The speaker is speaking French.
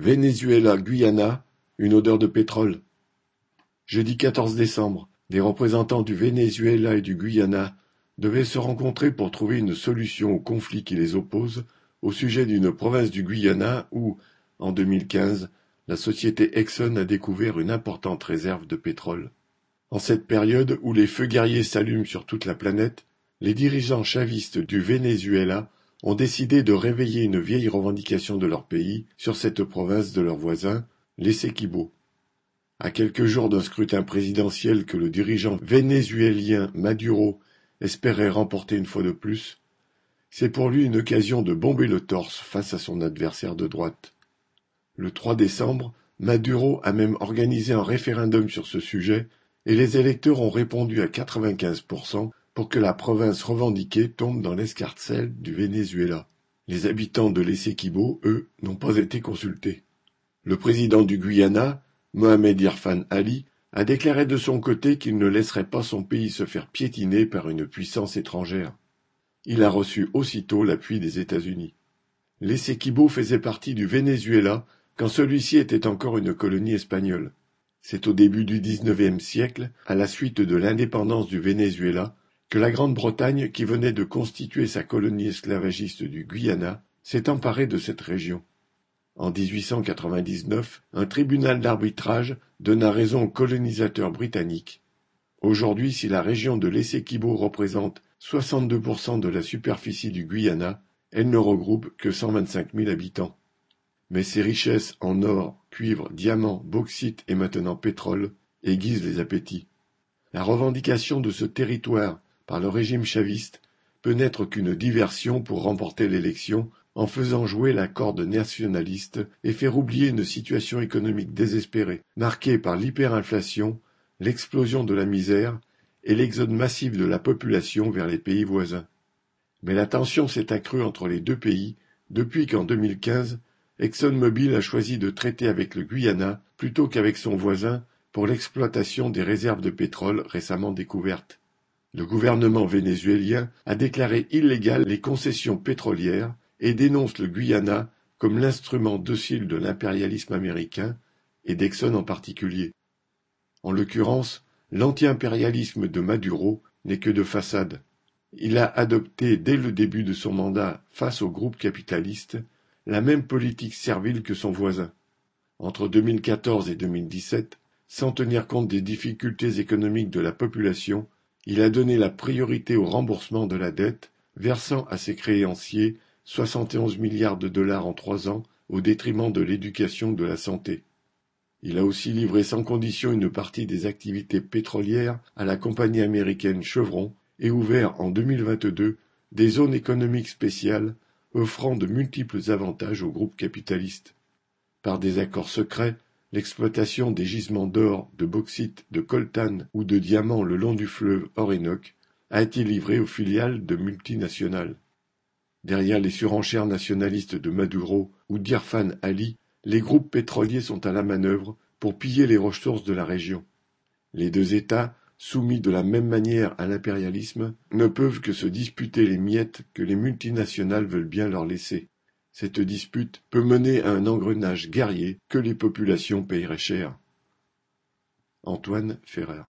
Venezuela-Guyana, une odeur de pétrole. Jeudi 14 décembre, des représentants du Venezuela et du Guyana devaient se rencontrer pour trouver une solution au conflit qui les oppose au sujet d'une province du Guyana où, en 2015, la société Exxon a découvert une importante réserve de pétrole. En cette période où les feux guerriers s'allument sur toute la planète, les dirigeants chavistes du Venezuela ont décidé de réveiller une vieille revendication de leur pays sur cette province de leurs voisins, l'Essequibo. À quelques jours d'un scrutin présidentiel que le dirigeant vénézuélien Maduro espérait remporter une fois de plus, c'est pour lui une occasion de bomber le torse face à son adversaire de droite. Le 3 décembre, Maduro a même organisé un référendum sur ce sujet et les électeurs ont répondu à 95% pour que la province revendiquée tombe dans l'escarcelle du Venezuela. Les habitants de l'Essequibo, eux, n'ont pas été consultés. Le président du Guyana, Mohamed Irfan Ali, a déclaré de son côté qu'il ne laisserait pas son pays se faire piétiner par une puissance étrangère. Il a reçu aussitôt l'appui des États-Unis. L'Essequibo faisait partie du Venezuela quand celui-ci était encore une colonie espagnole. C'est au début du XIXe siècle, à la suite de l'indépendance du Venezuela, que la Grande-Bretagne, qui venait de constituer sa colonie esclavagiste du Guyana, s'est emparée de cette région. En 1899, un tribunal d'arbitrage donna raison aux colonisateurs britanniques. Aujourd'hui, si la région de l'Essequibo représente 62% de la superficie du Guyana, elle ne regroupe que 125 000 habitants. Mais ses richesses en or, cuivre, diamants, bauxite et maintenant pétrole aiguisent les appétits. La revendication de ce territoire par le régime chaviste peut n'être qu'une diversion pour remporter l'élection en faisant jouer la corde nationaliste et faire oublier une situation économique désespérée, marquée par l'hyperinflation, l'explosion de la misère et l'exode massif de la population vers les pays voisins. Mais la tension s'est accrue entre les deux pays depuis qu'en 2015, ExxonMobil a choisi de traiter avec le Guyana plutôt qu'avec son voisin pour l'exploitation des réserves de pétrole récemment découvertes. Le gouvernement vénézuélien a déclaré illégales les concessions pétrolières et dénonce le Guyana comme l'instrument docile de l'impérialisme américain, et d'Exxon en particulier. En l'occurrence, l'anti-impérialisme de Maduro n'est que de façade. Il a adopté dès le début de son mandat face au groupe capitaliste la même politique servile que son voisin. Entre 2014 et 2017, sans tenir compte des difficultés économiques de la population, il a donné la priorité au remboursement de la dette, versant à ses créanciers 71 milliards de dollars en trois ans au détriment de l'éducation de la santé. Il a aussi livré sans condition une partie des activités pétrolières à la compagnie américaine Chevron et ouvert en 2022 des zones économiques spéciales offrant de multiples avantages au groupe capitaliste. Par des accords secrets, l'exploitation des gisements d'or, de bauxite, de coltan ou de diamants le long du fleuve Orénoque a été livrée aux filiales de multinationales. Derrière les surenchères nationalistes de Maduro ou d'Irfan Ali, les groupes pétroliers sont à la manœuvre pour piller les ressources de la région. Les deux États soumis de la même manière à l'impérialisme, ne peuvent que se disputer les miettes que les multinationales veulent bien leur laisser. Cette dispute peut mener à un engrenage guerrier que les populations paieraient cher. Antoine Ferrer